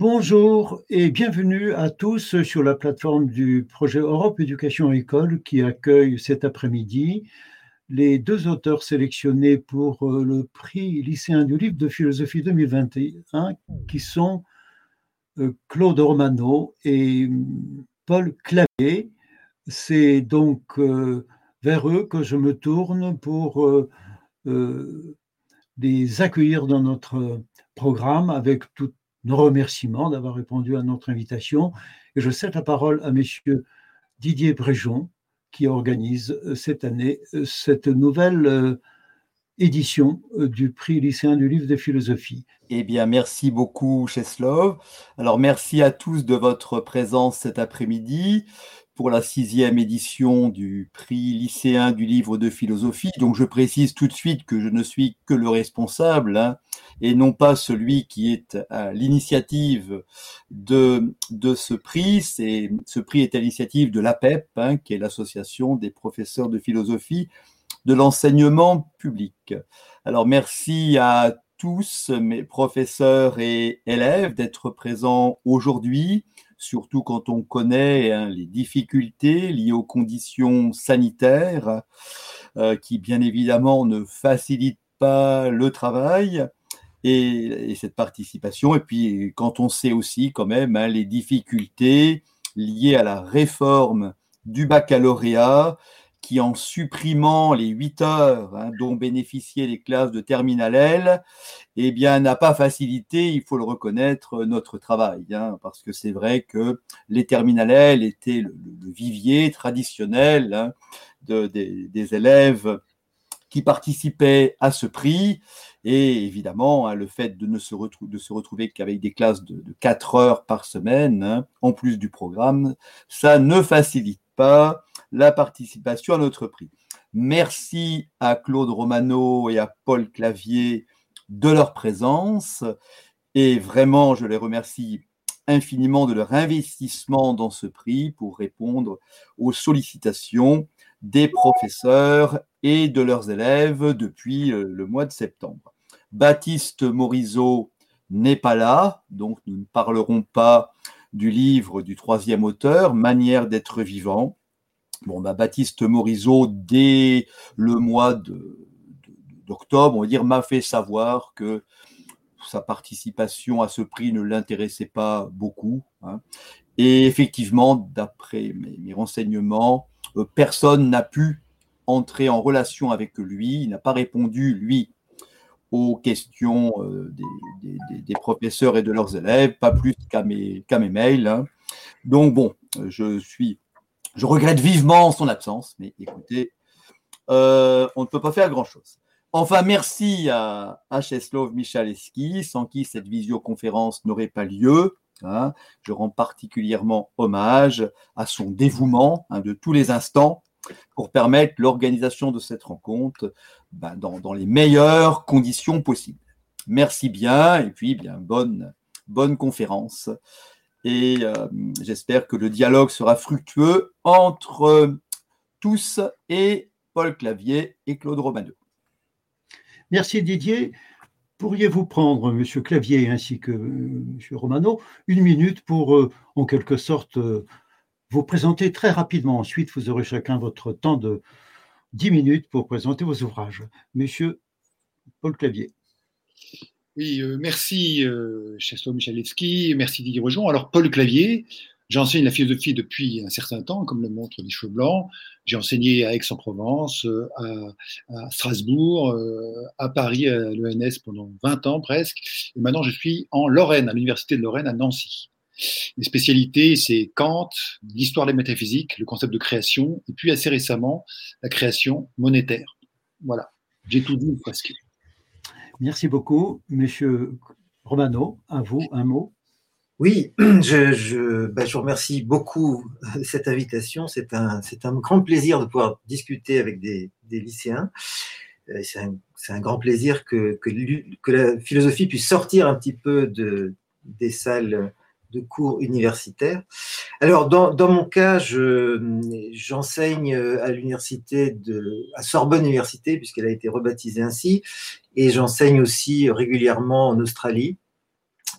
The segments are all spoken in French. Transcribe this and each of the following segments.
Bonjour et bienvenue à tous sur la plateforme du projet Europe Éducation École qui accueille cet après-midi les deux auteurs sélectionnés pour euh, le prix lycéen du livre de philosophie 2021 qui sont euh, Claude Romano et hum, Paul Clavier. C'est donc euh, vers eux que je me tourne pour les accueillir dans notre programme avec toute nos remerciements d'avoir répondu à notre invitation. Et je cède la parole à messieurs Didier Bréjon, qui organise euh, cette année euh, cette nouvelle euh, édition du prix lycéen du livre de philosophie. Eh bien, merci beaucoup, Cheslov. Alors, merci à tous de votre présence cet après-midi pour la sixième édition du prix lycéen du livre de philosophie. Donc je précise tout de suite que je ne suis que le responsable hein, et non pas celui qui est à l'initiative de, ce prix. Ce prix est à l'initiative de l'APEP, hein, qui est l'association des professeurs de philosophie de l'enseignement public. Alors merci à tous mes professeurs et élèves d'être présents aujourd'hui surtout quand on connaît hein, les difficultés liées aux conditions sanitaires, euh, qui bien évidemment ne facilitent pas le travail et, cette participation. Et puis quand on sait aussi quand même hein, les difficultés liées à la réforme du baccalauréat, qui, en supprimant les 8 heures hein, dont bénéficiaient les classes de terminale L, eh bien, n'a pas facilité, il faut le reconnaître, notre travail. Hein, parce que c'est vrai que les terminales L étaient le, vivier traditionnel hein, des, élèves qui participaient à ce prix. Et évidemment, le fait de ne se retrouver qu'avec des classes de, de 4 heures par semaine, en plus du programme, ça ne facilite pas la participation à notre prix. Merci à Claude Romano et à Paul Clavier de leur présence et vraiment je les remercie infiniment de leur investissement dans ce prix pour répondre aux sollicitations des professeurs et de leurs élèves depuis euh, le mois de septembre. Baptiste Morisot n'est pas là, donc nous ne parlerons pas du livre du troisième auteur, Manière d'être vivant. Bon, bah, Baptiste Morisot, dès le mois d'octobre, on va dire, m'a fait savoir que sa participation à ce prix ne l'intéressait pas beaucoup. Hein. Et effectivement, d'après mes, renseignements, euh, personne n'a pu entrer en relation avec lui. Il n'a pas répondu, lui, aux questions euh, des, professeurs et de leurs élèves, pas plus qu'à mes, mes, mails. Hein. Donc bon, je suis je regrette vivement son absence, mais écoutez, euh, on ne peut pas faire grand-chose. Enfin, merci à, à Cheslov Michalewski, sans qui cette visioconférence n'aurait pas lieu. Hein. Je rends particulièrement hommage à son dévouement hein, de tous les instants pour permettre l'organisation de cette rencontre ben, dans, les meilleures conditions possibles. Merci bien et puis bien bonne, bonne conférence et euh, j'espère que le dialogue sera fructueux entre tous et Paul Clavier et Claude Romano. Merci Didier. Pourriez-vous prendre, Monsieur Clavier ainsi que Monsieur Romano, une minute pour, euh, en quelque sorte, euh, vous présenter très rapidement. Ensuite, vous aurez chacun votre temps de 10 minutes pour présenter vos ouvrages. Monsieur Paul Clavier. Oui, euh, merci euh, Chesto Michalewski, merci Didier Rejon. Alors Paul Clavier, j'enseigne la philosophie depuis un certain temps, comme le montrent les cheveux blancs. J'ai enseigné à Aix-en-Provence, euh, à, Strasbourg, à Paris, à l'ENS pendant 20 ans presque. Et maintenant, je suis en Lorraine, à l'Université de Lorraine, à Nancy. Mes spécialités, c'est Kant, l'histoire des métaphysiques, le concept de création, et puis assez récemment, la création monétaire. Voilà, j'ai tout dit presque. Merci beaucoup. Monsieur Romano, à vous, un mot. Oui, je, bah, je, remercie beaucoup de cette invitation. C'est un, un, grand plaisir de pouvoir discuter avec des, lycéens. Euh, c'est un, un, grand plaisir que, que, que, la philosophie puisse sortir un petit peu de, des salles de cours universitaires. Alors, dans, dans mon cas, j'enseigne à l'université de, à Sorbonne Université, puisqu'elle a été rebaptisée ainsi, et j'enseigne aussi régulièrement en Australie.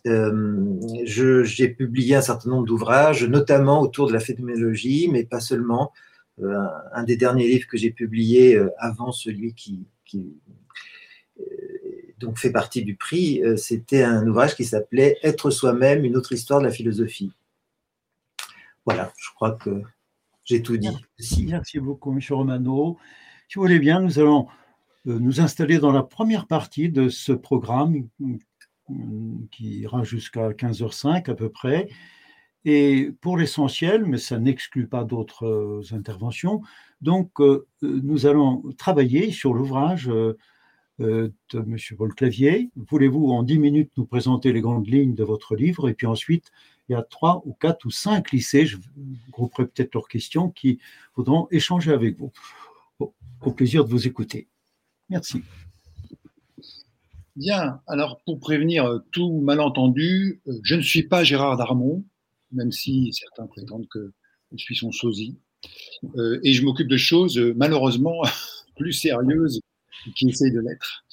j'ai publié un certain nombre d'ouvrages, notamment autour de la phénoménologie, mais pas seulement. un des derniers livres que j'ai publié avant celui qui, qui donc fait partie du prix, c'était un ouvrage qui s'appelait Être soi-même, une autre histoire de la philosophie. Voilà, je crois que j'ai tout dit. Merci, beaucoup, M. Romano. Si vous voulez bien, nous allons euh, nous installer dans la première partie de ce programme euh, qui ira jusqu'à 15h05 à peu près. Et pour l'essentiel, mais ça n'exclut pas d'autres euh, interventions, donc nous allons travailler sur l'ouvrage de M. Paul Clavier. Voulez-vous en 10 minutes nous présenter les grandes lignes de votre livre? Et puis ensuite il y a trois ou quatre ou cinq lycées, je grouperai peut-être leurs questions, qui voudront échanger avec vous. Au, plaisir de vous écouter. Merci. Bien, alors pour prévenir euh, tout malentendu, euh, je ne suis pas Gérard Darmon, même si certains prétendent que je suis son sosie, euh, et je m'occupe de choses malheureusement plus sérieuses qui essayent de l'être.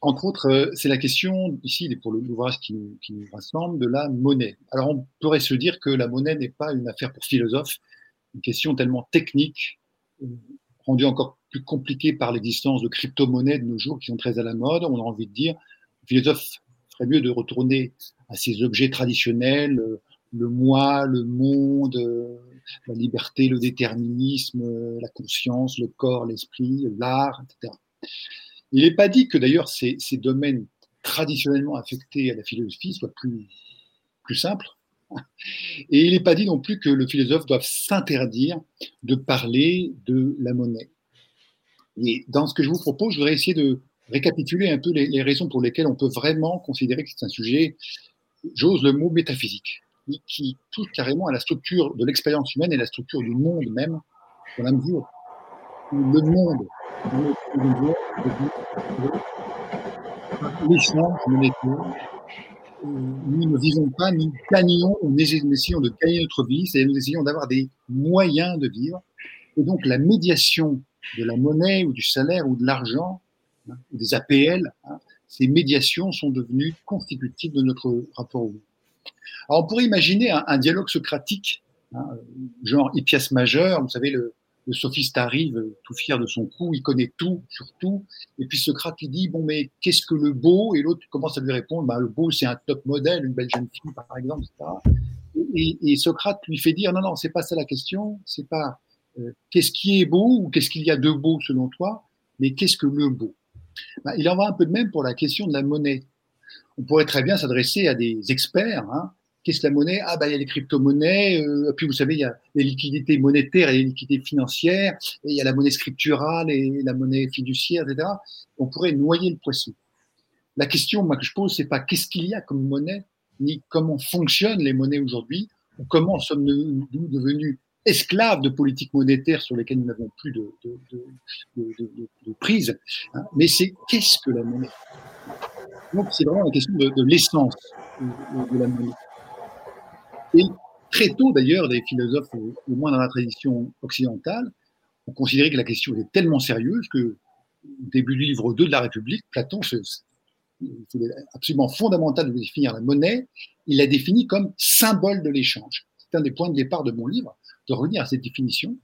Entre autres, euh, c'est la question, ici, pour l'ouvrage qui, qui, nous rassemble, de la monnaie. Alors, on pourrait se dire que la monnaie n'est pas une affaire pour philosophes, une question tellement technique, euh, rendue encore plus compliquée par l'existence de crypto-monnaies de nos jours qui sont très à la mode. On a envie de dire, le philosophe ferait mieux de retourner à ces objets traditionnels, euh, le moi, le monde, la liberté, le déterminisme, la conscience, le corps, l'esprit, l'art, etc. Il n'est pas dit que d'ailleurs ces, domaines traditionnellement affectés à la philosophie soient plus, plus simples. Et il n'est pas dit non plus que le philosophe doive s'interdire de parler de la monnaie. Et dans ce que je vous propose, je voudrais essayer de récapituler un peu les, raisons pour lesquelles on peut vraiment considérer que c'est un sujet, j'ose le mot métaphysique, qui touche carrément à la structure de l'expérience humaine et la structure du monde même, dans la mesure où le monde l'échange monétaire. Nous ne vivons pas, nous gagnons, nous essayons de gagner notre vie, c'est-à-dire nous essayons d'avoir des moyens de vivre. Et donc la médiation de la monnaie ou du salaire ou de l'argent, hein, des APL, hein, ces médiations sont devenues constitutives de notre rapport au monde. Alors on pourrait imaginer un, dialogue socratique, hein, genre Hippias majeur, vous savez, le, sophiste arrive tout fier de son coup, il connaît tout sur tout, et puis Socrate lui dit bon mais qu'est-ce que le beau? Et l'autre commence à lui répondre bah, le beau c'est un top modèle, une belle jeune fille par exemple, etc. Et, Socrate lui fait dire non non c'est pas ça la question, c'est pas euh, qu'est-ce qui est beau ou qu'est-ce qu'il y a de beau selon toi, mais qu'est-ce que le beau? Bah, Il en va un peu de même pour la question de la monnaie. On pourrait très bien s'adresser à des experts. Hein, Qu'est-ce que la monnaie? Ah, bah, il y a les crypto-monnaies, euh, puis vous savez, il y a les liquidités monétaires et les liquidités financières, et il y a la monnaie scripturale et la monnaie fiduciaire, etc. On pourrait noyer le poisson. La question moi, que je pose, c'est pas qu'est-ce qu'il y a comme monnaie, ni comment fonctionnent les monnaies aujourd'hui, ou comment sommes-nous devenus esclaves de politiques monétaires sur lesquelles nous n'avons plus de, de, prise, hein. mais c'est qu'est-ce que la monnaie? Donc c'est vraiment la question de, l'essence de la monnaie. Et très tôt, d'ailleurs, des philosophes, au moins dans la tradition occidentale, ont considéré que la question était tellement sérieuse que, au début du livre 2 de la République, Platon, c'est absolument fondamental de définir la monnaie, il la définit comme symbole de l'échange. C'est un des points de départ de mon livre, de revenir à cette définition.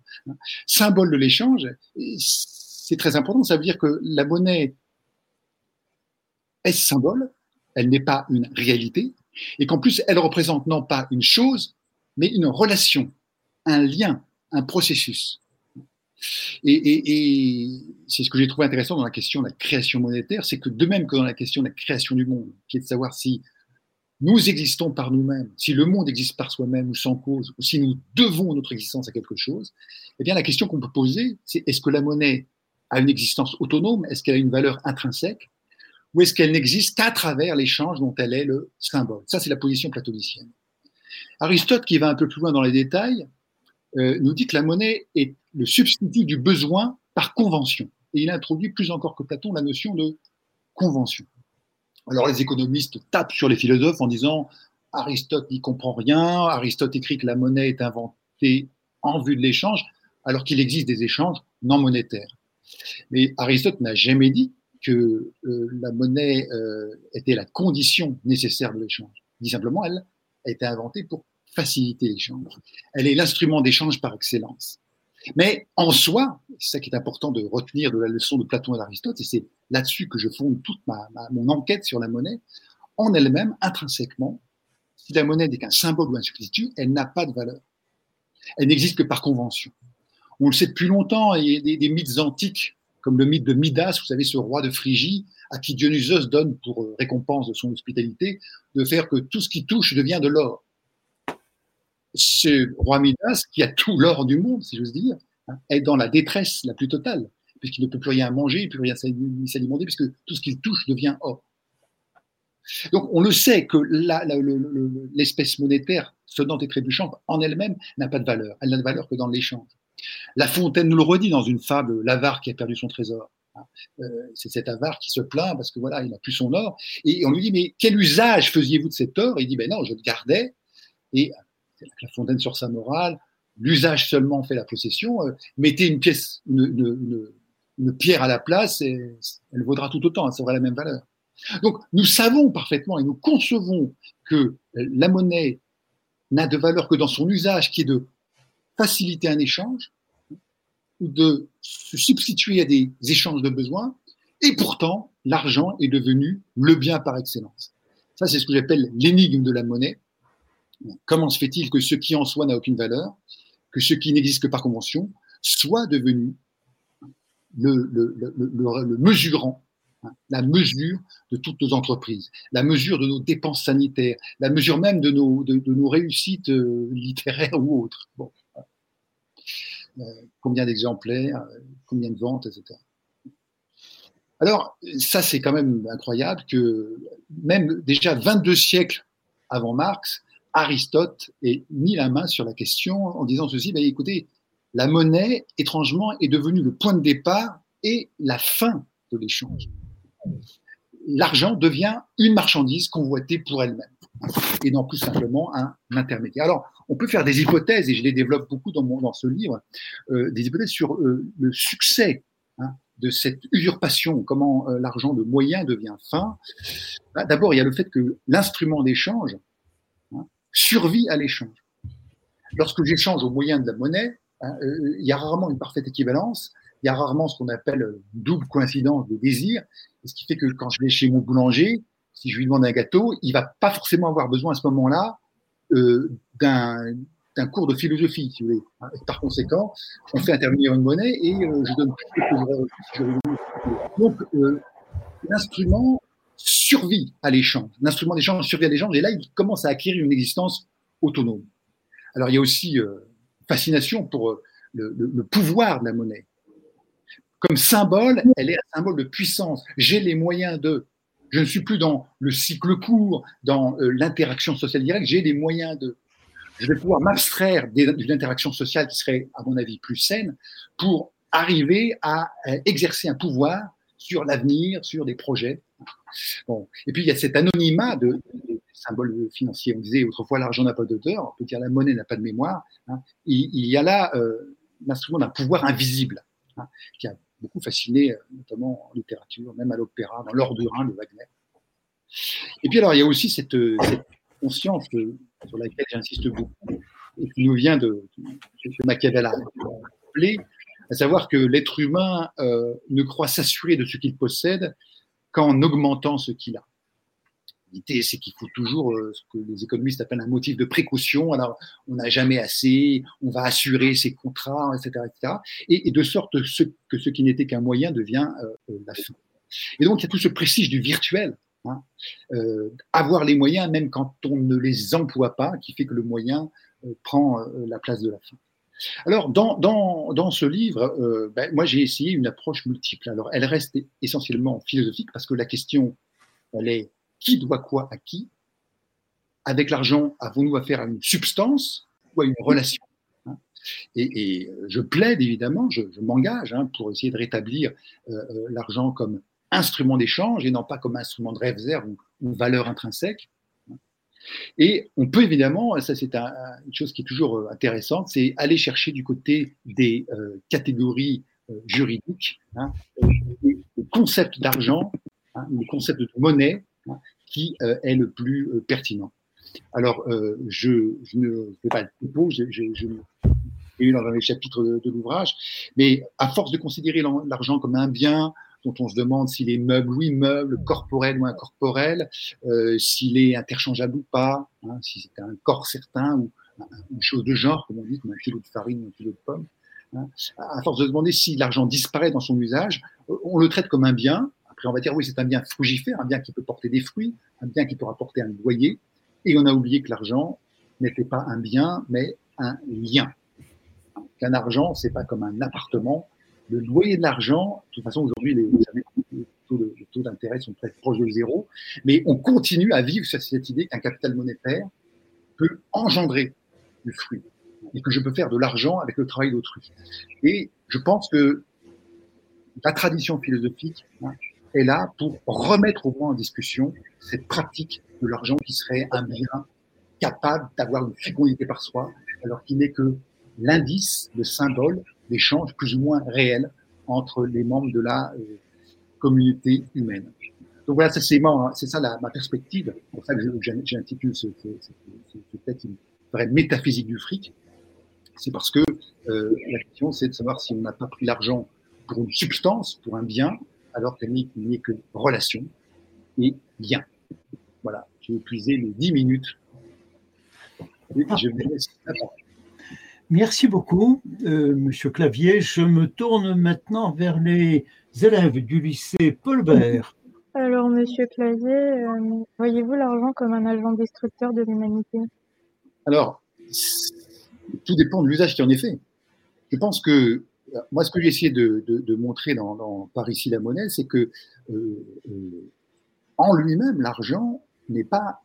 Symbole de l'échange, c'est très important, ça veut dire que la monnaie est symbole, elle n'est pas une réalité, et qu'en plus, elle représente non pas une chose, mais une relation, un lien, un processus. Et, c'est ce que j'ai trouvé intéressant dans la question de la création monétaire, c'est que de même que dans la question de la création du monde, qui est de savoir si nous existons par nous-mêmes, si le monde existe par soi-même ou sans cause, ou si nous devons notre existence à quelque chose, eh bien la question qu'on peut poser, c'est est-ce que la monnaie a une existence autonome? Est-ce qu'elle a une valeur intrinsèque? Ou est-ce qu'elle n'existe qu'à travers l'échange dont elle est le symbole Ça, c'est la position platonicienne. Aristote, qui va un peu plus loin dans les détails, euh, nous dit que la monnaie est le substitut du besoin par convention. Et il introduit plus encore que Platon la notion de convention. Alors les économistes tapent sur les philosophes en disant Aristote n'y comprend rien, Aristote écrit que la monnaie est inventée en vue de l'échange, alors qu'il existe des échanges non monétaires. Mais Aristote n'a jamais dit que la monnaie était la condition nécessaire de l'échange. Dit simplement, elle a été inventée pour faciliter l'échange. Elle est l'instrument d'échange par excellence. Mais en soi, c'est ça qui est important de retenir de la leçon de Platon et d'Aristote, et c'est là-dessus que je fonde toute ma, mon enquête sur la monnaie, en elle-même, intrinsèquement, si la monnaie n'est qu'un symbole ou un substitut, elle n'a pas de valeur. Elle n'existe que par convention. On le sait depuis longtemps, il y a des, mythes antiques, comme le mythe de Midas, vous savez, ce roi de Phrygie, à qui Dionysos donne pour euh, récompense de son hospitalité, de faire que tout ce qui touche devient de l'or ce roi Midas, qui a tout l'or du monde, si j'ose dire, hein, est dans la détresse la plus totale, puisqu'il ne peut plus rien manger, plus rien s'alimenter, puisque tout ce qu'il touche devient or. Donc on le sait que l'espèce monétaire sonnante et trébuchante en elle-même n'a pas de valeur. Elle n'a de valeur que dans l'échange. La Fontaine nous le redit dans une fable, l'avare qui a perdu son trésor. Euh, c'est cet avare qui se plaint parce que voilà, il n'a plus son or. Et on lui dit, mais quel usage faisiez-vous de cet or? Il dit, ben non, je le gardais. Et la fontaine sur sa morale, l'usage seulement fait la possession. Euh, mettez une pièce, une, pierre à la place, et elle vaudra tout autant, elle aura la même valeur. Donc nous savons parfaitement et nous concevons que la monnaie n'a de valeur que dans son usage, qui est de faciliter un échange, ou de se substituer à des échanges de besoins, et pourtant l'argent est devenu le bien par excellence. Ça, c'est ce que j'appelle l'énigme de la monnaie. Comment se fait-il que ce qui en soi n'a aucune valeur, que ce qui n'existe que par convention, soit devenu le, mesurant, hein, la mesure de toutes nos entreprises, la mesure de nos dépenses sanitaires, la mesure même de nos, de, nos réussites euh, littéraires ou autres. Combien d'exemplaires, euh, combien de ventes, etc. Alors, ça, c'est quand même incroyable que même déjà 22 siècles avant Marx, Aristote ait mis la main sur la question en disant ceci, ben, écoutez, la monnaie, étrangement, est devenue le point de départ et la fin de l'échange. L'argent devient une marchandise convoitée pour elle-même et non plus simplement un intermédiaire. Alors, on peut faire des hypothèses, et je les développe beaucoup dans, mon, dans ce livre, euh, des hypothèses sur euh, le succès hein, de cette usurpation, comment euh, l'argent de moyen devient fin. Bah, d'abord, il y a le fait que l'instrument d'échange, survit à l'échange. Lorsque j'échange au moyen de la monnaie, hein, il y a rarement une parfaite équivalence, il y a rarement ce qu'on appelle double coïncidence de désir, ce qui fait que quand je vais chez mon boulanger, si je lui demande un gâteau, il va pas forcément avoir besoin à ce moment-là euh, d'un cours de philosophie, si vous voulez. Par conséquent, on fait intervenir une monnaie et euh, je donne plus que je Donc, l'instrument survit à l'échange. L'instrument d'échange survit à l'échange et là, il commence à acquérir une existence autonome. Alors, il y a aussi euh, fascination pour euh, le, pouvoir de la monnaie. Comme symbole, elle est un symbole de puissance. J'ai les moyens de. Je ne suis plus dans le cycle court, dans euh, l'interaction sociale directe, j'ai les moyens de. Je vais pouvoir m'abstraire d'une interaction sociale qui serait, à mon avis, plus saine pour arriver à exercer un pouvoir sur l'avenir, sur des projets. Bon. Et puis il y a cet anonymat de, symboles financiers. On disait autrefois l'argent n'a pas d'auteur, on peut dire la monnaie n'a pas de mémoire. Hein. Il, y a là euh, l'instrument d'un pouvoir invisible hein, qui a beaucoup fasciné, euh, notamment en littérature, même à l'opéra, dans l'ordre du de Wagner. Et puis alors il y a aussi cette, conscience sur laquelle j'insiste beaucoup et qui nous vient de, ce que Machiavel à savoir que l'être humain euh, ne croit s'assurer de ce qu'il possède qu'en augmentant ce qu'il a. C'est qu'il faut toujours euh, ce que les économistes appellent un motif de précaution. Alors, on n'a jamais assez, on va assurer ses contrats, etc., etc. Et, de sorte que ce qui n'était qu'un moyen devient euh, la fin. Et donc, il y a tout ce prestige du virtuel. Hein, avoir les moyens, même quand on ne les emploie pas, qui fait que le moyen prend la place de la fin. Alors, dans, ce livre, euh, ben, moi, j'ai essayé une approche multiple. Alors, elle reste essentiellement philosophique parce que la question, elle est qui doit quoi à qui Avec l'argent, avons-nous affaire à une substance ou à une relation hein et, je plaide, évidemment, je, m'engage hein, pour essayer de rétablir euh, euh, l'argent comme instrument d'échange et non pas comme instrument de réserve ou, ou valeur intrinsèque. Et on peut évidemment, ça c'est une chose qui est toujours euh, intéressante, c'est aller chercher du côté des catégories juridiques, hein, des concept d'argent, hein, le concept de monnaie, hein, qui euh, est le plus euh, pertinent. Alors, euh, je, ne fais pas le propos, je, je, je eu dans les chapitres de, l'ouvrage, mais à force de considérer l'argent comme un bien, dont on se demande s'il est meuble ou immeuble, corporel ou incorporel, s'il est interchangeable ou pas, hein, si c'est un corps certain ou une chose de genre, comme on dit, comme un kilo de farine ou un kilo de pommes. Hein. À force de se demander si l'argent disparaît dans son usage, on le traite comme un bien. Après, on va dire oui, c'est un bien frugifère, un bien qui peut porter des fruits, un bien qui peut rapporter un loyer. Et on a oublié que l'argent n'était pas un bien, mais un lien. Qu'un argent, c'est pas comme un appartement, le loyer de l'argent, de toute façon, aujourd'hui, les, les, taux d'intérêt sont très proches de zéro, mais on continue à vivre sur cette idée qu'un capital monétaire peut engendrer du fruit et que je peux faire de l'argent avec le travail d'autrui. Et je pense que la tradition philosophique hein, est là pour remettre au moins en discussion cette pratique de l'argent qui serait un bien capable d'avoir une fécondité par soi, alors qu'il n'est que l'indice, le symbole d'échanges plus ou moins réels entre les membres de la euh, communauté humaine. Donc voilà, c'est ça ma perspective. C'est pour ça que j'intitule ce, ce, ce, ce, texte une vraie métaphysique du fric. C'est parce que euh, la question, c'est de savoir si on n'a pas pris l'argent pour une substance, pour un bien, alors qu'elle n'est que relation et lien. Voilà, j'ai épuisé les dix minutes. je vous laisse Merci beaucoup, euh, Monsieur Clavier. Je me tourne maintenant vers les élèves du lycée Paul Bert. Alors, Monsieur Clavier, euh, voyez-vous l'argent comme un agent destructeur de l'humanité? Alors, tout dépend de l'usage qui en est fait. Je pense que moi, ce que j'ai essayé de, montrer dans, dans, Par ici la monnaie, c'est que euh, euh, en lui-même, l'argent n'est pas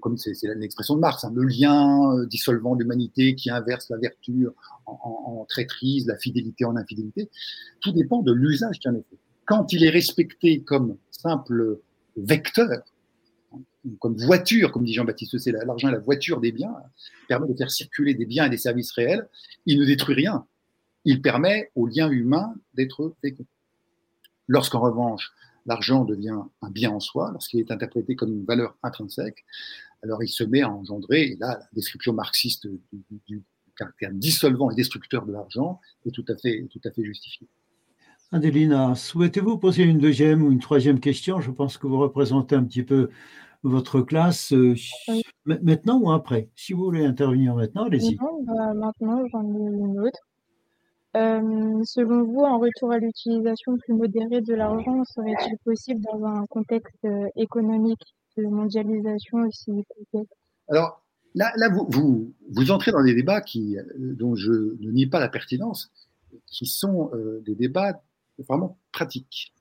comme c'est l'expression de Marx, hein, le lien euh, dissolvant l'humanité qui inverse la vertu en, traîtrise, la fidélité en infidélité, tout dépend de l'usage qu'il en est fait. Quand il est respecté comme simple vecteur, hein, comme voiture, comme dit Jean-Baptiste c'est l'argent la voiture des biens, permet de faire circuler des biens et des services réels, il ne détruit rien. Il permet au lien humain d'être fécond. Lorsqu'en revanche, l'argent devient un bien en soi, lorsqu'il est interprété comme une valeur intrinsèque, alors il se met à engendrer, et là, la description marxiste du, du, caractère dissolvant et destructeur de l'argent est tout à fait, tout à fait justifiée. Adelina, souhaitez-vous poser une deuxième ou une troisième question? Je pense que vous représentez un petit peu votre classe euh, maintenant ou après? Si vous voulez intervenir maintenant, allez-y. Bah, maintenant, j'en ai une autre. Euh, selon vous, un retour à l'utilisation plus modérée de l'argent serait-il possible dans un contexte euh, économique de mondialisation aussi complexe Alors là, là vous, vous, entrez dans des débats qui, euh, dont je ne nie pas la pertinence, qui sont des débats vraiment pratiques.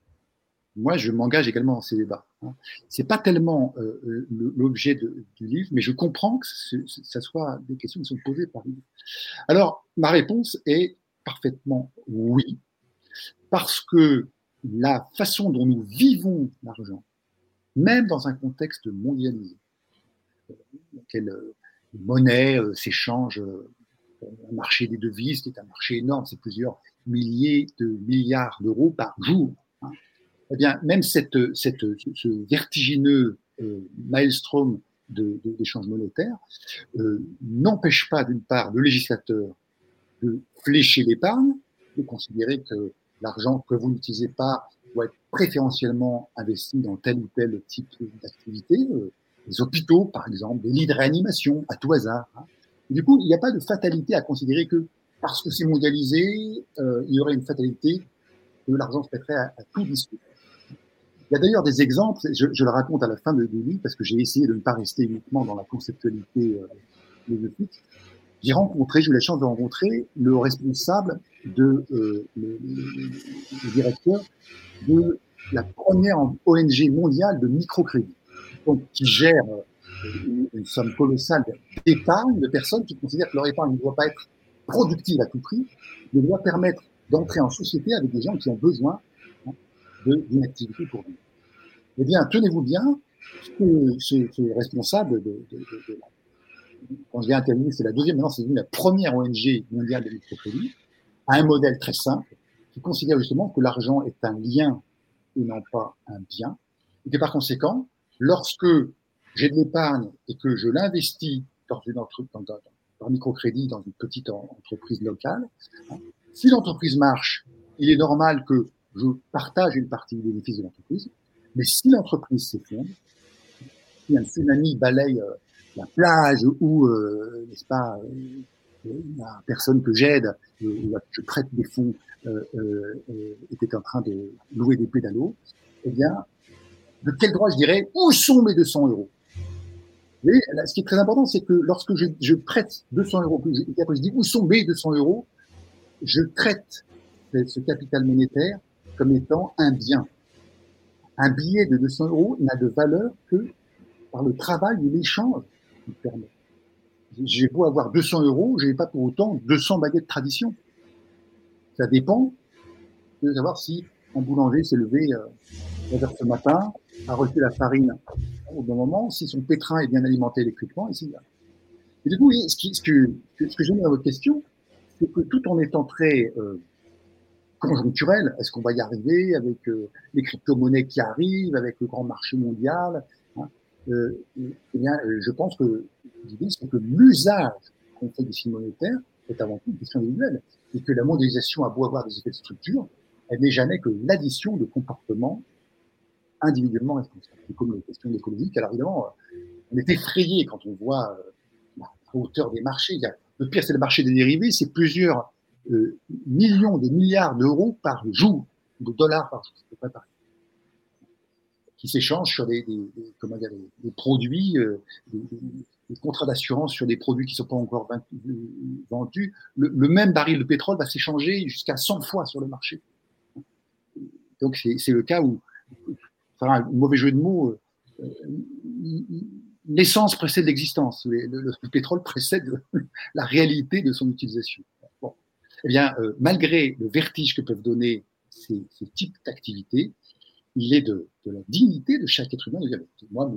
Moi, je m'engage également dans ces débats. Hein. C'est pas tellement l'objet du livre, mais je comprends que ce, ça soit des questions qui sont posées par lui. Alors, ma réponse est parfaitement oui, parce que la façon dont nous vivons l'argent, même dans un contexte mondialisé, dans lequel euh, les monnaies euh, s'échangent, euh, un marché des devises, qui est un marché énorme, c'est plusieurs milliers de milliards d'euros par jour. Hein. Eh bien, même cette, cette, ce vertigineux maelstrom d'échanges de, monétaires n'empêche pas, d'une part, le législateur de flécher l'épargne, de considérer que l'argent que vous n'utilisez pas doit être préférentiellement investi dans tel ou tel type d'activité, euh, les hôpitaux par exemple, des lits de réanimation à tout hasard. Hein. Du coup, il n'y a pas de fatalité à considérer que parce que c'est mondialisé, euh, il y aurait une fatalité que l'argent se mettrait à, tout discuter. Il y a d'ailleurs des exemples, je, je, le raconte à la fin de, de parce que j'ai essayé de ne pas rester uniquement dans la conceptualité euh, philosophique j'ai rencontré, j'ai eu la chance de rencontrer le responsable de euh, le, directeur de la première ONG mondiale de microcrédit, donc qui gère une, une somme colossale d'épargne de personnes qui considèrent que leur épargne ne doit pas être productive à tout prix, mais doit permettre d'entrer en société avec des gens qui ont besoin hein, d'une activité pour vivre. Eh bien, tenez-vous bien, ce, ce, ce responsable de, de la quand je intervenu, c'est la deuxième, maintenant c'est devenu la première ONG mondiale de microcrédit, a un modèle très simple qui considère justement que l'argent est un lien et non pas un bien. Et que par conséquent, lorsque j'ai de l'épargne et que je l'investis dans entreprise, dans, par microcrédit dans une petite entreprise locale, hein, si l'entreprise marche, il est normal que je partage une partie des bénéfices de l'entreprise. Mais si l'entreprise s'effondre, si un tsunami balaye euh, la plage ou, euh, n'est-ce pas, euh, la personne que j'aide, je prête des fonds, était en train de louer des pédalos, eh bien, de quel droit je dirais où sont mes 200 euros? Mais ce qui est très important, c'est que lorsque je, prête 200 euros, et après je dis où sont mes 200 euros, je traite ce capital monétaire comme étant un bien. Un billet de 200 euros n'a de valeur que par le travail ou l'échange permet. J'ai avoir 200 euros, je n'ai pas pour autant 200 baguettes tradition. Ça dépend de savoir si un boulanger s'est levé euh, ce matin, a reçu la farine au bon moment, si son pétrin est bien alimenté électriquement, si Et du coup, ce, qui, ce que, ce que j'aime dans votre question, c'est que tout en étant très euh, conjoncturel. Est-ce qu'on va y arriver avec euh, les crypto-monnaies qui arrivent, avec le grand marché mondial euh, Eh bien, euh, je pense que l'idée, c'est que l'usage qu'on fait des signes monétaires est avant tout une question individuelle. Et que la mondialisation a beau avoir des effets de structure, elle n'est jamais que l'addition de comportements individuellement responsables. C'est comme les questions écologiques. Alors évidemment, on est effrayé quand on voit la hauteur des marchés. Le pire, c'est le marché des dérivés. C'est plusieurs euh, millions, des milliards d'euros par jour, de dollars par jour, qui s'échangent sur des, produits, euh, des, contrats d'assurance sur des produits qui ne sont pas encore vendus. Le, même baril de pétrole va s'échanger jusqu'à 100 fois sur le marché. Donc c'est le cas où, enfin, un mauvais jeu de mots, euh, l'essence précède l'existence. Le, le, pétrole précède la réalité de son utilisation eh bien, euh, malgré le vertige que peuvent donner ces types d'activités, il est de, de, la dignité de chaque être humain de dire, moi,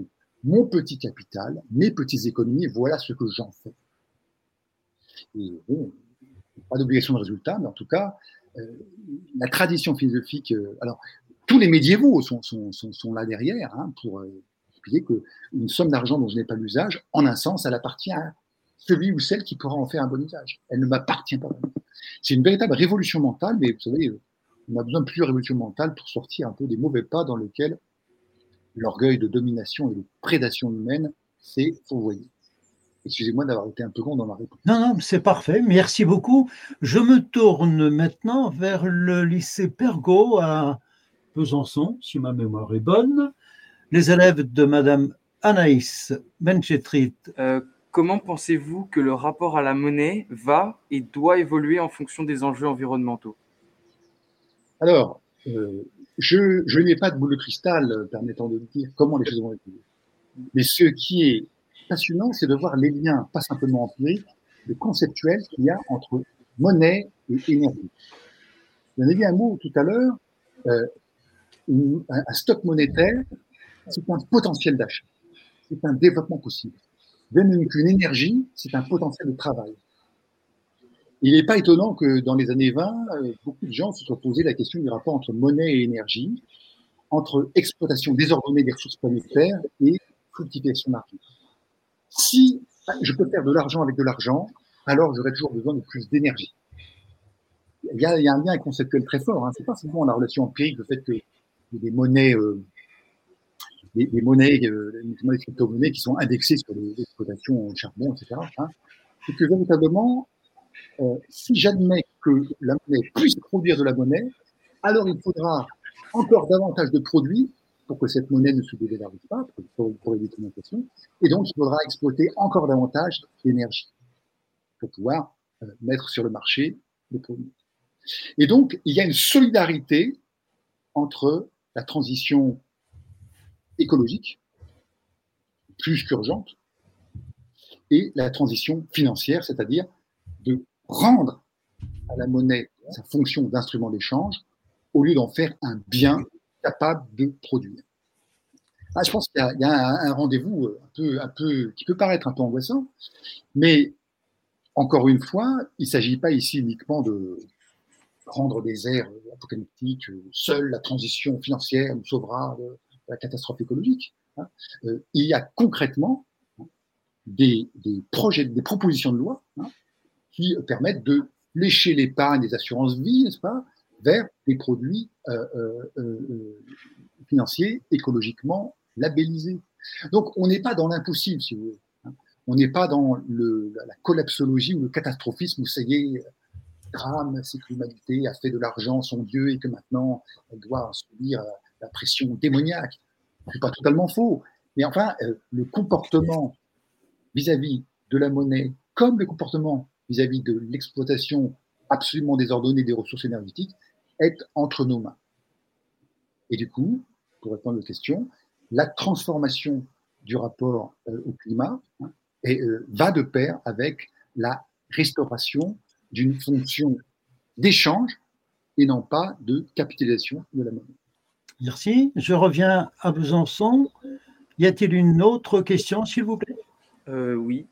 mon, petit capital, mes petites économies, voilà ce que j'en fais. Et bon, pas d'obligation de résultat, mais en tout cas, euh, la tradition philosophique, euh, alors, tous les médiévaux sont, sont, sont, sont là derrière hein, pour euh, expliquer qu'une somme d'argent dont je n'ai pas l'usage, en un sens, elle appartient à celui ou celle qui pourra en faire un bon usage. Elle ne m'appartient pas. C'est une véritable révolution mentale, mais vous savez, on a besoin de plusieurs révolutions mentales pour sortir un peu des mauvais pas dans lesquels l'orgueil de domination et de prédation humaine s'est fourvoyé. Excusez-moi d'avoir été un peu long dans ma réponse. Non, non, c'est parfait. Merci beaucoup. Je me tourne maintenant vers le lycée Pergot à Besançon, si ma mémoire est bonne. Les élèves de Madame Anaïs Benchetrit. Euh, comment pensez-vous que le rapport à la monnaie va et doit évoluer en fonction des enjeux environnementaux? Alors, euh, je, je n'ai pas de boule de cristal permettant de dire comment les choses vont évoluer. Mais ce qui est passionnant, c'est de voir les liens, pas simplement empiriques, mais conceptuels qu'il y a entre monnaie et énergie. Vous en avez un mot tout à l'heure, euh, un stock monétaire, c'est un potentiel d'achat, c'est un développement possible même qu'une énergie, c'est un potentiel de travail. Il n'est pas étonnant que dans les années 20, euh, beaucoup de gens se soient posé la question du rapport entre monnaie et énergie, entre exploitation désordonnée des ressources planétaires et fructification d'argent. Si je peux faire de l'argent avec de l'argent, alors j'aurai toujours besoin de plus d'énergie. Il, y a, un lien conceptuel très fort. Hein. C'est pas seulement la relation empirique, le fait que des monnaies euh, des, monnaies, euh, les crypto-monnaies qui sont indexées sur les exploitations en charbon, etc. Hein, c'est que véritablement, euh, si j'admets que la monnaie puisse produire de la monnaie, alors il faudra encore davantage de produits pour que cette monnaie ne se dévalorise pas, pour, pour les documentations, et donc il faudra exploiter encore davantage d'énergie pour pouvoir euh, mettre sur le marché les produits. Et donc, il y a une solidarité entre la transition écologique, plus qu'urgente, et la transition financière, c'est-à-dire rendre à la monnaie sa fonction d'instrument d'échange au lieu d'en faire un bien capable de produire. Ah, je pense qu'il y a, un, rendez-vous un peu, un peu, qui peut paraître un peu angoissant, mais encore une fois, il ne s'agit pas ici uniquement de prendre des airs apocalyptiques, seule la transition financière nous sauvera de la catastrophe écologique. Hein. il y a concrètement hein, des, projets, des propositions de loi hein, qui permettent de lécher l'épargne des assurances vie, n'est-ce pas, vers des produits euh, euh, euh, financiers écologiquement labellisés. Donc, on n'est pas dans l'impossible, si vous voulez. Hein. On n'est pas dans la collapsologie ou le catastrophisme où ça y est, drame, c'est que l'humanité a fait de l'argent son Dieu et que maintenant elle doit subir la pression démoniaque. C'est pas totalement faux. Mais enfin, le comportement vis-à-vis de la monnaie, comme le comportement vis-à-vis de l'exploitation absolument désordonnée des ressources énergétiques, est entre nos mains. Et du coup, pour répondre aux questions, la transformation du rapport euh, au climat hein, euh, va de pair avec la restauration d'une fonction d'échange et non pas de capitalisation de la monnaie. Merci. Je reviens à Besançon. Y a-t-il une autre question, s'il vous plaît? Euh, Oui.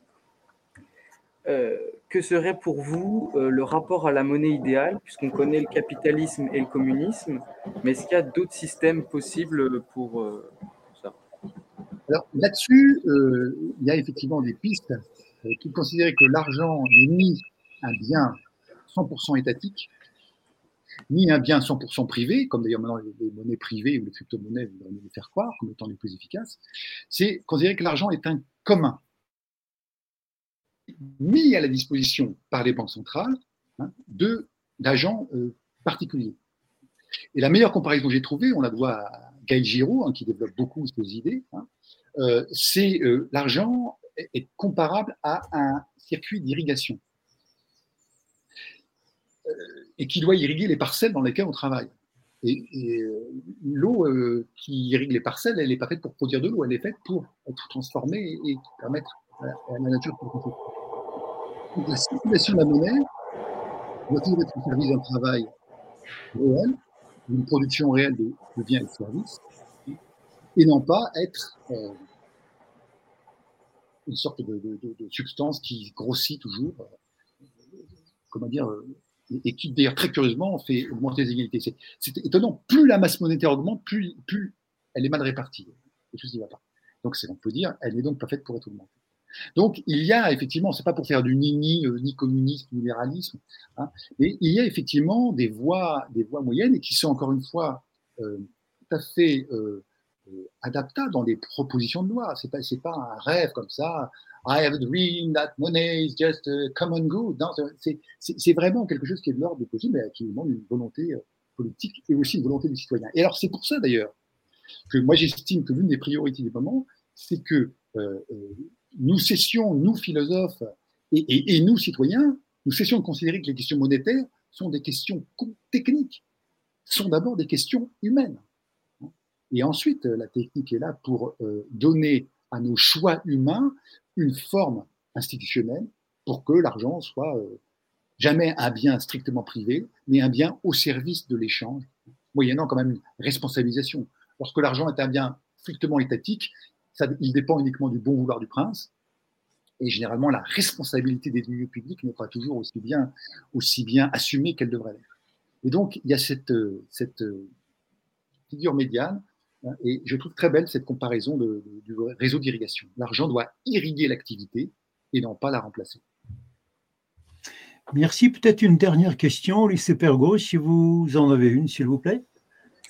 Euh, que serait pour vous euh, le rapport à la monnaie idéale, puisqu'on connaît le capitalisme et le communisme, mais est-ce qu'il y a d'autres systèmes possibles pour euh, ça? Alors là-dessus, il y a effectivement des pistes qui considèrent que l'argent n'est ni un bien 100% étatique, ni un bien 100% privé, comme d'ailleurs maintenant les monnaies privées ou les crypto-monnaies voudraient nous faire croire comme étant les plus efficaces, c'est considérer que l'argent est un commun mis à la disposition par les banques centrales hein, d'agents euh, particuliers. Et la meilleure comparaison que j'ai trouvée, on la doit à Gaël Giraud, hein, qui développe beaucoup ces idées, hein, euh, c'est euh, l'argent est comparable à un circuit d'irrigation et qui doit irriguer les parcelles dans lesquelles on travaille. Et, l'eau qui irrigue les parcelles, elle n'est pas faite pour produire de l'eau, elle est faite pour être transformée et, permettre à la nature de la circulation de la monnaie doit toujours être au service d'un travail réel, d'une production réelle de, biens et de services, et non pas être euh, une sorte de, substance qui grossit toujours, euh, comment dire, euh, et qui d'ailleurs très curieusement fait augmenter les inégalités. C'est étonnant, plus la masse monétaire augmente, plus, elle est mal répartie. va pas. Donc on peut dire, elle n'est donc pas faite pour être augmentée. Donc, il y a effectivement, c'est pas pour faire du ni-ni, euh, ni communisme, ni libéralisme, hein, mais il y a effectivement des voies, des voies moyennes et qui sont encore une fois euh, tout à fait euh, adaptables dans les propositions de loi. C'est pas, c'est pas un rêve comme ça. I have a dream that money is just a common good. c'est, vraiment quelque chose qui est de l'ordre du possible, mais qui demande une volonté politique et aussi une volonté des citoyens. Et alors, c'est pour ça d'ailleurs que moi j'estime que l'une des priorités du moment, c'est que nous cessions, nous philosophes et, nous citoyens, nous cessions de considérer que les questions monétaires sont des questions techniques, sont d'abord des questions humaines. Et ensuite, la technique est là pour euh, donner à nos choix humains une forme institutionnelle pour que l'argent soit euh, jamais un bien strictement privé, mais un bien au service de l'échange, moyennant quand même une responsabilisation. Lorsque l'argent est un bien strictement étatique, il dépend uniquement du bon vouloir du prince. Et généralement, la responsabilité des lieux publics n'est pas toujours aussi bien, aussi bien assumée qu'elle devrait l'être. Et donc, il y a cette, cette figure médiane, hein, et je trouve très belle cette comparaison du réseau d'irrigation. L'argent doit irriguer l'activité et non pas la remplacer. Merci. Peut-être une dernière question, lycée Pergo, si vous en avez une, s'il vous plaît.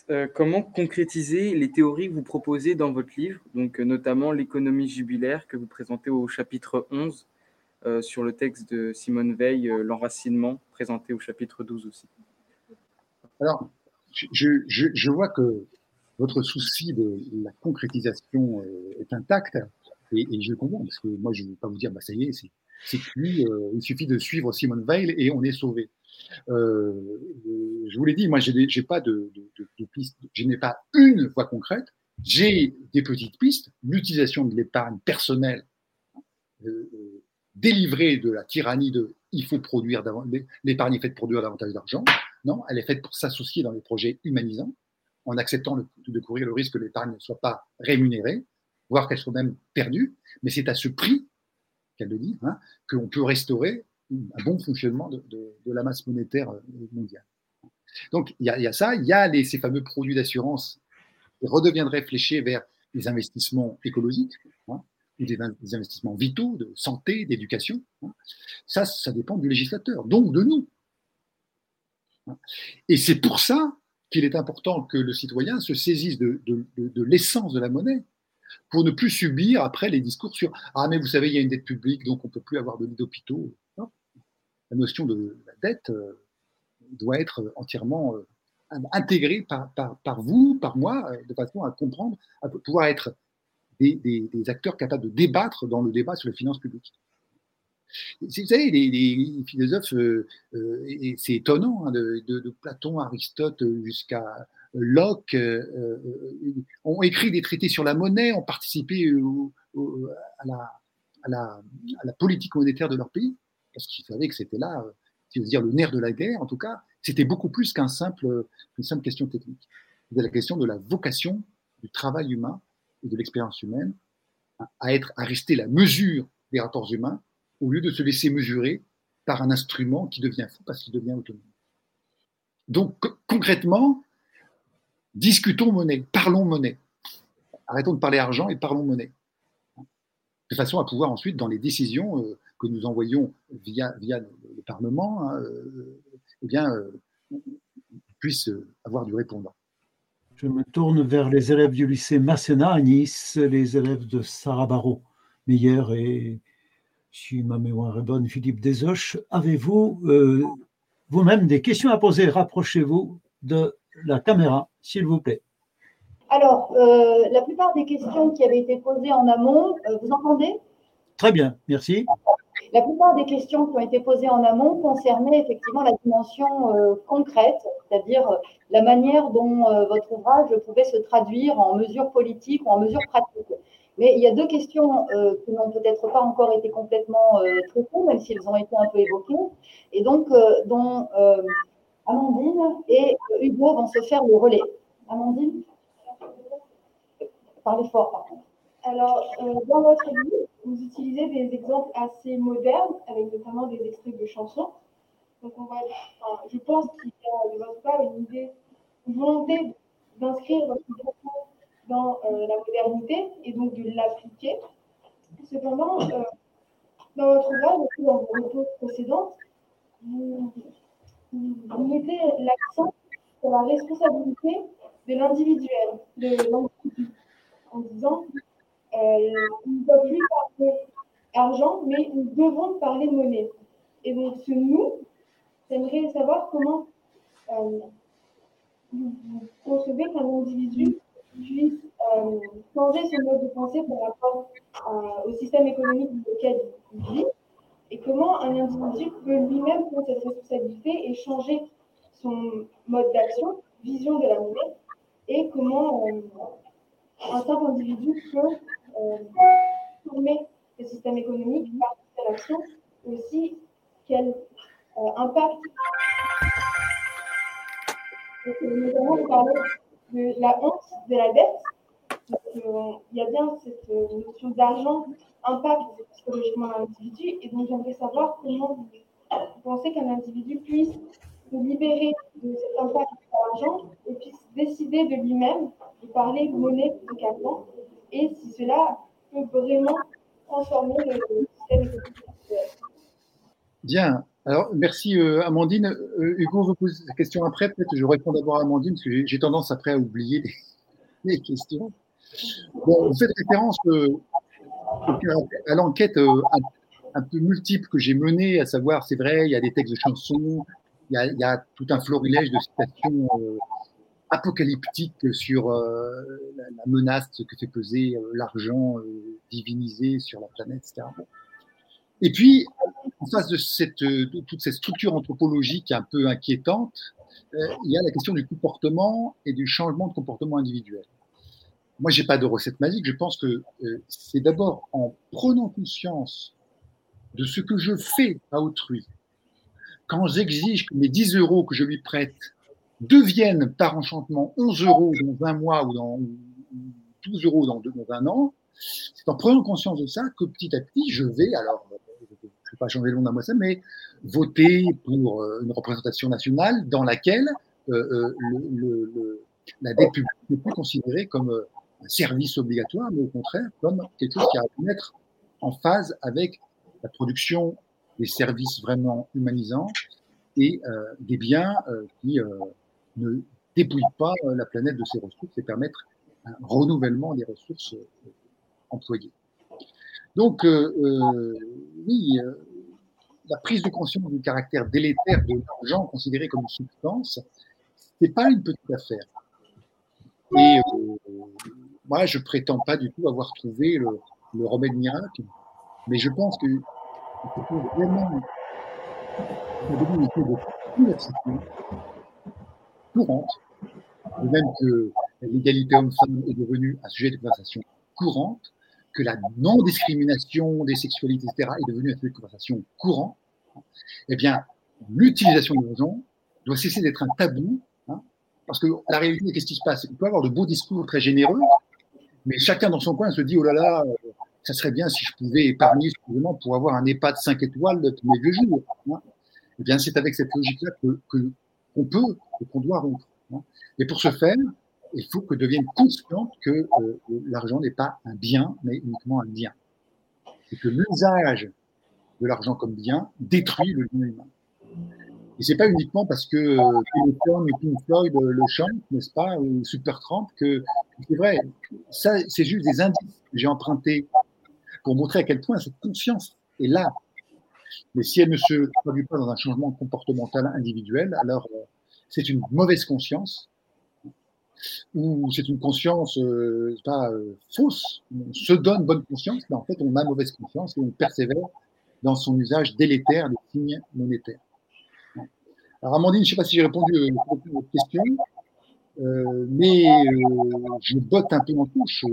Euh, comment concrétiser les théories que vous proposez dans votre livre, donc euh, notamment l'économie jubilaire que vous présentez au chapitre 11 euh, sur le texte de Simone Veil, l'enracinement, présenté au chapitre 12 aussi? Alors, je, vois que votre souci de la concrétisation est intact et, je le comprends parce que moi je ne vais pas vous dire bah ça y est c'est cuit, il suffit de suivre Simone Veil et on est sauvé. Euh, je vous l'ai dit, moi, je n'ai pas de, piste, je n'ai pas une voie concrète. J'ai des petites pistes, l'utilisation de l'épargne personnelle, euh, euh, délivrée de la tyrannie de il faut produire l'épargne est faite pour produire davantage d'argent. Non, elle est faite pour s'associer dans les projets humanisants, en acceptant de courir le risque que l'épargne ne soit pas rémunérée, voire qu'elle soit même perdue. Mais c'est à ce prix, qu'elle le dit, hein, qu'on peut restaurer un bon fonctionnement de, la masse monétaire euh, mondiale. Donc, il y, a ça, il y a ces fameux produits d'assurance qui redeviendraient fléchés vers des investissements écologiques, hein, ou des, investissements vitaux, de santé, d'éducation. Hein. Ça, ça dépend du législateur, donc de nous. Et c'est pour ça qu'il est important que le citoyen se saisisse de l'essence de la monnaie, pour ne plus subir après les discours sur Ah, mais vous savez, il y a une dette publique, donc on ne peut plus avoir de lits d'hôpitaux. La notion de la dette euh, doit être entièrement euh, intégrée par, par, vous, par moi, euh, de façon à comprendre, à pouvoir être des, des, acteurs capables de débattre dans le débat sur les finances publiques. Vous savez, les, philosophes, c'est étonnant, hein, de, Platon, Aristote jusqu'à Locke euh, euh, ont écrit des traités sur la monnaie, ont participé à, la, politique monétaire de leur pays, parce qu'ils savaient que c'était là, euh, si dire, le nerf de la guerre, en tout cas, c'était beaucoup plus qu'une simple, simple question technique. C'était la question de la vocation du travail humain et de l'expérience humaine à, être, à rester la mesure des rapports humains au lieu de se laisser mesurer par un instrument qui devient fou parce qu'il devient autonome. Donc concrètement, discutons monnaie, parlons monnaie. Arrêtons de parler argent et parlons monnaie. De façon à pouvoir ensuite, dans les décisions euh, que nous envoyons via, le, Parlement, hein, euh, eh bien, euh, puisse avoir du répondant. Je me tourne vers les élèves du lycée Masséna à Nice, les élèves de Sarah Barrault, Meyer et, si ma mémoire bonne, Philippe Desoches. Avez-vous vous-même des questions à poser? Rapprochez-vous de la caméra, s'il vous plaît. Alors, euh, la plupart des questions qui avaient été posées en amont, euh, vous entendez? Très bien, merci. La plupart des questions qui ont été posées en amont concernaient effectivement la dimension euh, concrète, c'est-à-dire la manière dont votre ouvrage pouvait se traduire en mesures politiques ou en mesures pratiques. Mais il y a deux questions qui n'ont peut-être pas encore été complètement traitées, même si elles ont été un peu évoquées, et donc dont Amandine et Hugo vont se faire le relais. Amandine Parlez fort, par contre. Alors, euh, dans votre livre, vous utilisez des exemples assez modernes, avec notamment des extraits de chansons. Donc, on va, je pense qu'il y a part une idée, une volonté d'inscrire votre propos dans euh, la modernité et donc de l'appliquer. Cependant, euh, dans votre ouvrage, dans vos réponses précédentes, vous, vous mettez l'accent sur la responsabilité de l'individuel, de l'individu, en disant euh, ne peut plus parler argent, mais nous devons parler monnaie. Et donc, ce nous, j'aimerais savoir comment euh, vous, concevez qu'un individu puisse euh, changer son mode de pensée par rapport au système économique dans lequel il vit et comment un individu peut lui-même prendre cette responsabilité et changer son mode d'action, vision de la monnaie, et comment euh, un simple individu peut euh, former le système économique par cette action, aussi quel euh, impact? notamment, vous parlez de la honte de la dette. Donc, il y a bien cette notion d'argent impact psychologiquement l'individu. Et donc, j'aimerais savoir comment vous, pensez qu'un individu puisse se libérer de cet impact par l'argent et puisse décider de lui-même de parler monnaie plutôt et si cela peut vraiment transformer le système économique Bien. Alors, merci euh, Amandine. Euh, Hugo vous pose la question après. Peut-être je réponds d'abord à Amandine, parce que j'ai tendance après à oublier les, questions. Vous faites référence euh, à l'enquête euh, un, peu multiple que j'ai menée, à savoir, c'est vrai, il y a des textes de chansons, il y a, tout un florilège de citations euh, apocalyptiques sur la, menace que fait peser l'argent divinisé sur la planète, etc. Et puis, en face de, cette, de toute cette structure anthropologique un peu inquiétante, il y a la question du comportement et du changement de comportement individuel moi, j'ai pas de recette magique. Je pense que euh, c'est d'abord en prenant conscience de ce que je fais à autrui. Quand j'exige que mes 10 euros que je lui prête deviennent par enchantement 11 euros dans un mois ou dans 12 euros dans, dans un an, c'est en prenant conscience de ça que petit à petit, je vais, alors, je ne vais pas changer le nom d'un mois, mais voter pour euh, une représentation nationale dans laquelle le, le, la dette publique n'est plus considérée comme un service obligatoire, mais au contraire comme quelque chose qui a à mettre en phase avec la production des services vraiment humanisants et euh, des biens euh, qui euh, ne dépouillent pas la planète de ses ressources et permettre un renouvellement des ressources employées. Donc, oui, la prise de conscience du caractère délétère de l'argent considéré comme une substance, c'est pas une petite affaire. Et moi, je prétends pas du tout avoir trouvé le, le remède miracle, mais je pense que faut vraiment de courante, de même que l'égalité homme-femme est devenue un sujet de conversation courante, que la non-discrimination des sexualités, etc., est devenue un sujet de conversation courant, eh bien, l'utilisation de l'argent doit cesser d'être un tabou, hein, parce que la réalité, qu'est-ce qui se passe? On peut avoir de beaux discours très généreux, mais chacun dans son coin se dit, oh là là, ça serait bien si je pouvais épargner suffisamment pour avoir un EHPAD 5 étoiles tous mes vieux jours. Hein. Eh bien, c'est avec cette logique-là que, qu'on peut et qu'on doit rompre. Hein. Et pour ce faire, il faut que devienne consciente que euh, l'argent n'est pas un bien, mais uniquement un bien. Et que l'usage de l'argent comme bien détruit le lien humain. Et c'est pas uniquement parce que euh, Pink Floyd euh, le chant, n'est-ce pas, ou Super Trump, que c'est vrai. Ça, c'est juste des indices que j'ai empruntés pour montrer à quel point cette conscience est là. Mais si elle ne se traduit pas dans un changement comportemental individuel, alors euh, c'est une mauvaise conscience ou c'est une conscience euh, pas euh, fausse. On se donne bonne conscience, mais en fait on a mauvaise conscience et on persévère dans son usage délétère des signes monétaires. Alors Amandine, je ne sais pas si j'ai répondu à votre question, mais je botte un peu en touche.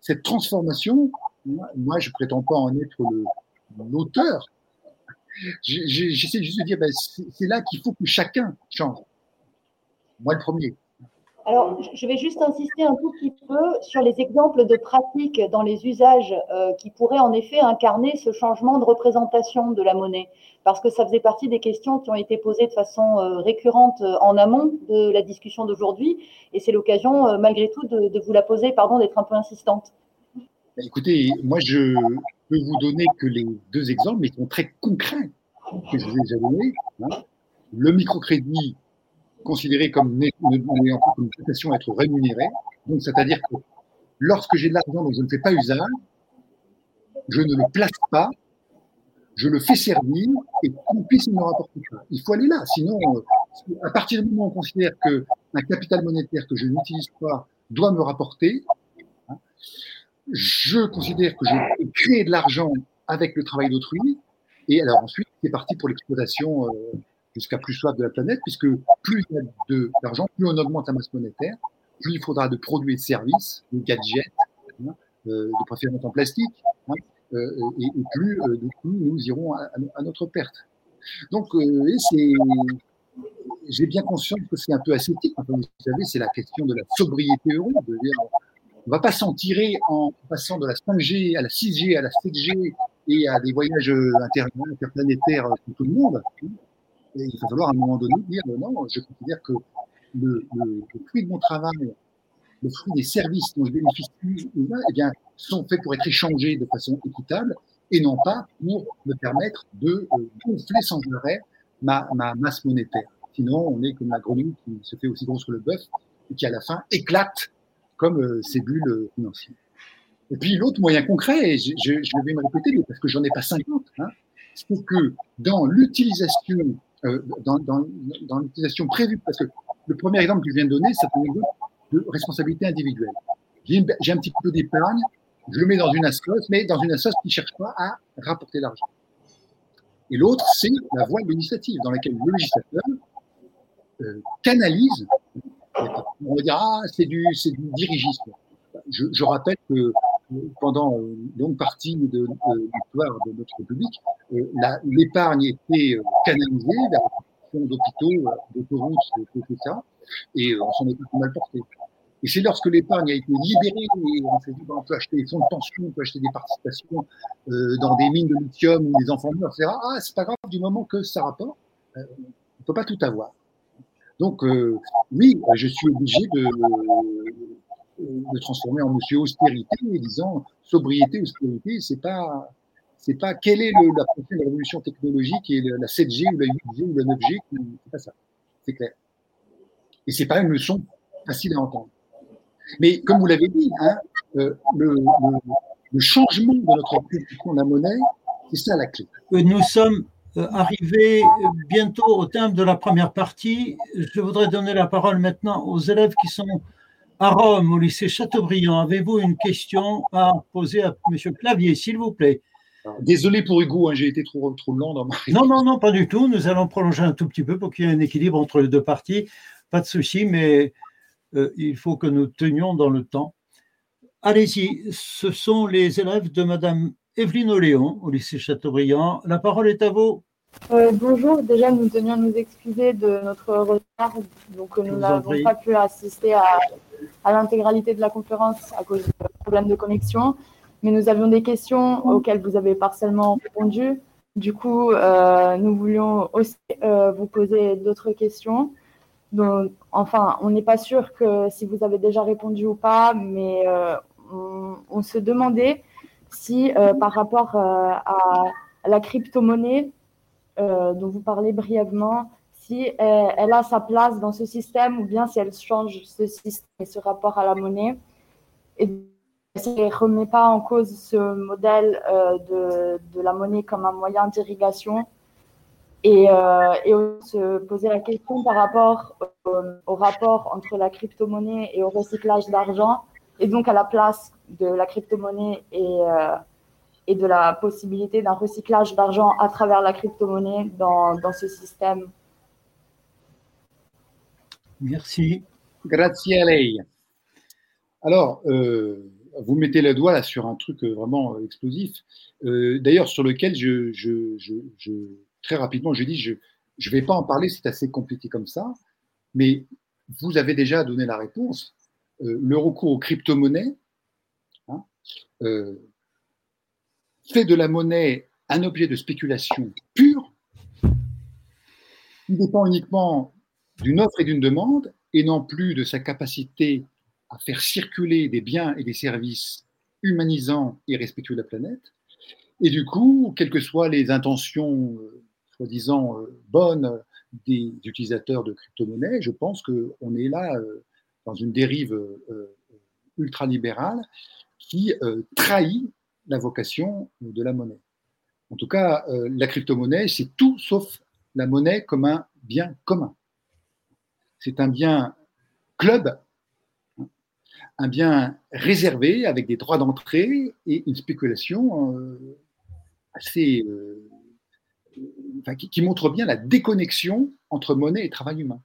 cette transformation, moi, je prétends pas en être l'auteur. J'essaie juste de dire, ben, c'est là qu'il faut que chacun change. Moi, le premier. Alors, je vais juste insister un tout petit peu sur les exemples de pratiques dans les usages euh, qui pourraient en effet incarner ce changement de représentation de la monnaie, parce que ça faisait partie des questions qui ont été posées de façon euh, récurrente euh, en amont de la discussion d'aujourd'hui, et c'est l'occasion, malgré tout, de, vous la poser, pardon d'être un peu insistante. Écoutez, moi, je peux vous donner que les deux exemples, mais qui sont très concrets, que je vous ai donnés. Hein. Le microcrédit, considéré comme une dotation à être rémunéré, donc c'est-à-dire que lorsque j'ai de l'argent dont je ne fais pas usage, je ne le place pas, je le fais servir et qu'on puisse me rapporter. Il faut aller là, sinon, euh, à partir du moment où on considère qu'un capital monétaire que je n'utilise pas doit me rapporter, je considère que je créer de l'argent avec le travail d'autrui. Et alors ensuite, c'est parti pour l'exploitation euh, jusqu'à plus soif de la planète, puisque plus il y a d'argent, plus on augmente la masse monétaire, plus il faudra de produits et de services, de gadgets, hein, euh, de préférence en plastique, hein, euh, et, plus euh, du coup nous irons à, notre perte. Donc, euh, j'ai bien conscience que c'est un peu ascétique. Comme vous savez, c'est la question de la sobriété euro, on va pas s'en tirer en passant de la 5G à la 6G, à la 7G et à des voyages interplanétaires pour tout le monde. Et il va falloir à un moment donné dire non, je considère que le, le, le fruit de mon travail, le fruit des services dont je bénéficie, eh bien, sont faits pour être échangés de façon équitable et non pas pour me permettre de euh, gonfler sans arrêt ma, ma masse monétaire. Sinon, on est comme la grenouille qui se fait aussi grosse que le bœuf et qui à la fin éclate comme euh, ces bulles euh, financières. Et puis l'autre moyen concret, je, je, je, vais me répéter, parce que j'en ai pas 50, hein, c'est que dans l'utilisation, euh, dans, dans, dans l'utilisation prévue, parce que le premier exemple que je viens de donner, c'est un exemple de responsabilité individuelle. J'ai un petit peu d'épargne, je le mets dans une assoce, mais dans une assoce qui ne cherche pas à rapporter l'argent. Et l'autre, c'est la voie législative, dans laquelle le législateur euh, canalise on va dire, ah, c'est du, du dirigisme. Je, je, rappelle que pendant une longue partie de, de l'histoire de notre République, euh, l'épargne était euh, canalisée vers la d'hôpitaux, euh, d'autoroutes, tout ça, et on s'en est mal porté. Et c'est lorsque l'épargne a été libérée, et on s'est dit, ben, on peut acheter des fonds de pension, on peut acheter des participations euh, dans des mines de lithium où les enfants meurent, etc. Ah, c'est pas grave du moment que ça rapporte, euh, on peut pas tout avoir. Donc, euh, oui, je suis obligé de, de transformer en monsieur austérité, disant sobriété, austérité, c'est pas, c'est pas quelle est le, la prochaine révolution technologique et la 7G ou la 8G ou la 9G, c'est pas ça, c'est clair. Et c'est pas une leçon facile à entendre. Mais comme vous l'avez dit, hein, euh, le, le, le, changement de notre culture de la monnaie, c'est ça la clé. Nous sommes euh, arrivés bientôt au terme de la première partie. Je voudrais donner la parole maintenant aux élèves qui sont à Rome, au lycée Chateaubriand. Avez-vous une question à poser à M. Clavier, s'il vous plaît? Désolé pour Hugo, hein, j'ai été trop, trop lent dans ma Non, non, non, pas du tout. Nous allons prolonger un tout petit peu pour qu'il y ait un équilibre entre les deux parties. Pas de souci, mais euh, il faut que nous tenions dans le temps. Allez-y, ce sont les élèves de Madame Evelyne Oléon au lycée Chateaubriand. La parole est à vous. Euh, bonjour, déjà nous tenions à nous excuser de notre retard, donc nous n'avons pas pu assister à, à l'intégralité de la conférence à cause de problèmes de connexion, mais nous avions des questions auxquelles vous avez partiellement répondu. Du coup, euh, nous voulions aussi euh, vous poser d'autres questions. Donc, enfin, on n'est pas sûr que si vous avez déjà répondu ou pas, mais euh, on, on, se demandait si par rapport à, la crypto-monnaie dont vous parlez brièvement, si elle, elle, a sa place dans ce système ou bien si elle change ce système et ce rapport à la monnaie. Et ça ne remet pas en cause ce modèle euh, de, de, la monnaie comme un moyen d'irrigation. Et, euh, et se poser la question par rapport au, rapport entre la crypto-monnaie et au recyclage d'argent, et donc à la place de la crypto-monnaie et, euh, et de la possibilité d'un recyclage d'argent à travers la crypto-monnaie dans, dans ce système Merci. Grazie a lei. Alors, euh, vous mettez le doigt là sur un truc vraiment explosif, euh, d'ailleurs sur lequel je, très rapidement, je dis, je ne vais pas en parler, c'est assez compliqué comme ça, mais vous avez déjà donné la réponse. Euh, le recours aux crypto-monnaies hein, euh, fait de la monnaie un objet de spéculation pure, qui dépend uniquement d'une offre et d'une demande, et non plus de sa capacité à faire circuler des biens et des services humanisants et respectueux de la planète. Et du coup, quelles que soient les intentions euh, soi-disant euh, bonnes des utilisateurs de crypto-monnaies, je pense qu'on est là euh, dans une dérive ultralibérale qui trahit la vocation de la monnaie. En tout cas, la crypto-monnaie, c'est tout sauf la monnaie comme un bien commun. C'est un bien club, un bien réservé avec des droits d'entrée et une spéculation euh, assez. Euh, qui, montre bien la déconnexion entre monnaie et travail humain.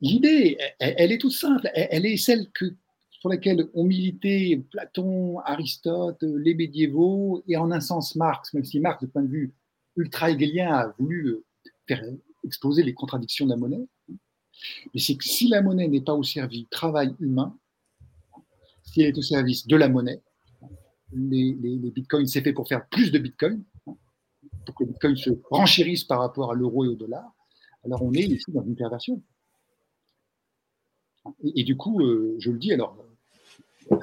L'idée, elle, est toute simple, elle, elle, est celle que, sur laquelle ont milité Platon, Aristote, les médiévaux et en un sens Marx, même si Marx, de point de vue ultra-hegelien, a voulu faire exploser les contradictions de la monnaie. Mais c'est que si la monnaie n'est pas au service du travail humain, si elle est au service de la monnaie, les, bitcoins, c'est fait pour faire plus de bitcoins, pour que les bitcoins se renchérissent par rapport à l'euro et au dollar, alors on est ici dans une perversion. Et, du coup, euh, je le dis, alors, euh,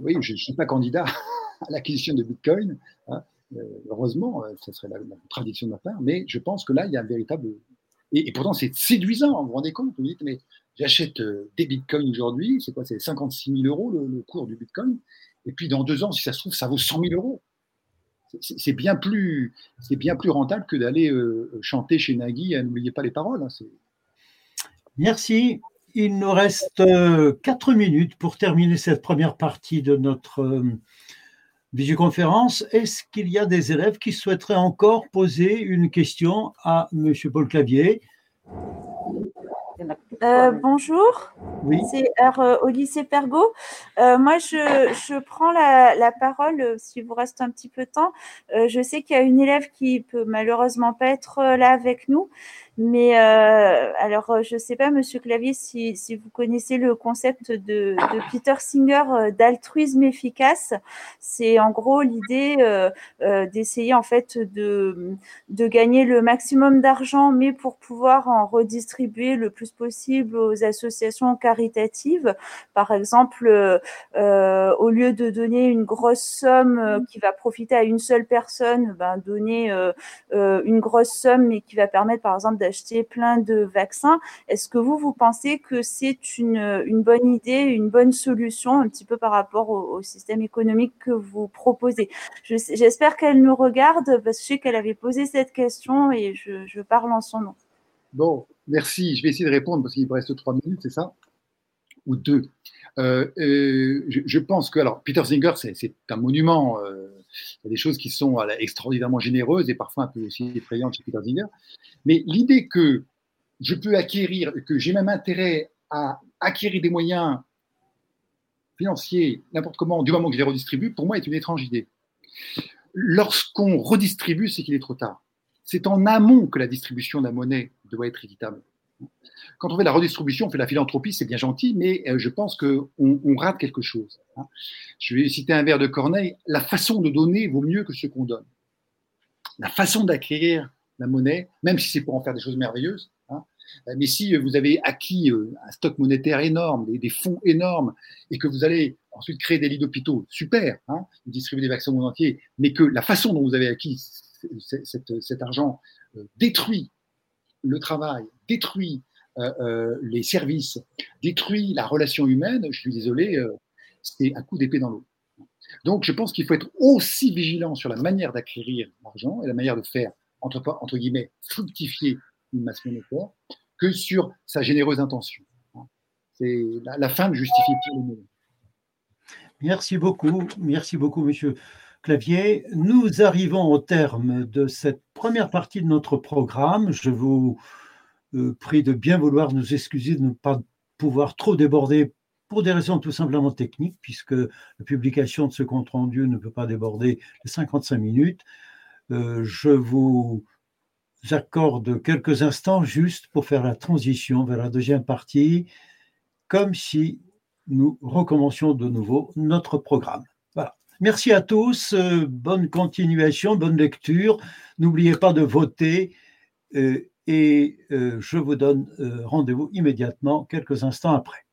oui, je ne suis pas candidat à l'acquisition de bitcoin, hein, euh, heureusement, ça serait la, la tradition de ma part, mais je pense que là, il y a un véritable et, pourtant, c'est séduisant, vous vous rendez compte Vous dites, mais j'achète euh, des bitcoins aujourd'hui, c'est quoi C'est 56 000 euros le, cours du bitcoin. Et puis dans deux ans, si ça se trouve, ça vaut 100 000 euros. C'est bien, plus, bien plus rentable que d'aller euh, chanter chez Nagui N'oubliez pas les paroles. Hein, Merci. Il nous reste euh, quatre minutes pour terminer cette première partie de notre visioconférence. Est-ce qu'il y a des élèves qui souhaiteraient encore poser une question à M. Paul Clavier? Euh, bonjour, oui. c'est euh, au lycée Pergot. Euh, moi, je, je prends la, la, parole, s'il vous reste un petit peu de temps. Euh, je sais qu'il y a une élève qui peut malheureusement pas être là avec nous, Mais alors, je ne sais pas, Monsieur Clavier, si, si, vous connaissez le concept de, de Peter Singer d'altruisme efficace. C'est en gros l'idée d'essayer en fait de, de gagner le maximum d'argent, mais pour pouvoir en redistribuer le plus possible aux associations caritatives. Par exemple, au lieu de donner une grosse somme qui va profiter à une seule personne, ben, donner une grosse somme, mais qui va permettre, par exemple, d'acheter plein de vaccins. Est-ce que vous, vous pensez que c'est une, bonne idée, une bonne solution, un petit peu par rapport au, système économique que vous proposez? J'espère qu'elle nous regarde, parce que je sais qu'elle avait posé cette question et je, je parle en son nom. Bon, merci. Je vais essayer de répondre parce qu'il me reste trois minutes, c'est ça? Ou deux. Euh, euh, je, pense que, alors, Peter Singer, c'est un monument. Euh, il y a des choses qui sont extraordinairement généreuses et parfois un peu aussi effrayantes chez Peter Singer. Mais l'idée que je peux acquérir, que j'ai même intérêt à acquérir des moyens financiers, n'importe comment, du moment que je les redistribue, pour moi, est une étrange idée. Lorsqu'on redistribue, c'est qu'il est trop tard. C'est en amont que la distribution de la monnaie doit être équitable. Quand on fait la redistribution, on fait la philanthropie, c'est bien gentil, mais euh, je pense qu'on on rate quelque chose. Hein. Je vais citer un vers de Corneille la façon de donner vaut mieux que ce qu'on donne. La façon d'acquérir la monnaie, même si c'est pour en faire des choses merveilleuses, hein, euh, mais si vous avez acquis euh, un stock monétaire énorme, des, fonds énormes, et que vous allez ensuite créer des lits d'hôpitaux, super, hein, distribuer des vaccins au monde entier, mais que la façon dont vous avez acquis cet argent détruit le travail, détruit euh, euh, les services, détruit la relation humaine, je suis désolé, euh, c'est un coup d'épée dans l'eau. Donc je pense qu'il faut être aussi vigilant sur la manière d'acquérir l'argent et la manière de faire, entre, guillemets, fructifier une masse monétaire que sur sa généreuse intention. C'est la, fin de justifier tout le monde. Merci beaucoup, merci beaucoup, monsieur Clavier. Nous arrivons au terme de cette première partie de notre programme. Je vous prie de bien vouloir nous excuser de ne pas pouvoir trop déborder pour des raisons tout simplement techniques, puisque la publication de ce compte-rendu ne peut pas déborder les 55 minutes. Euh, je vous accorde quelques instants juste pour faire la transition vers la deuxième partie, comme si nous recommencions de nouveau notre programme. Voilà. Merci à tous, euh, bonne continuation, bonne lecture. N'oubliez pas de voter et euh, je vous donne euh, rendez-vous immédiatement quelques instants après.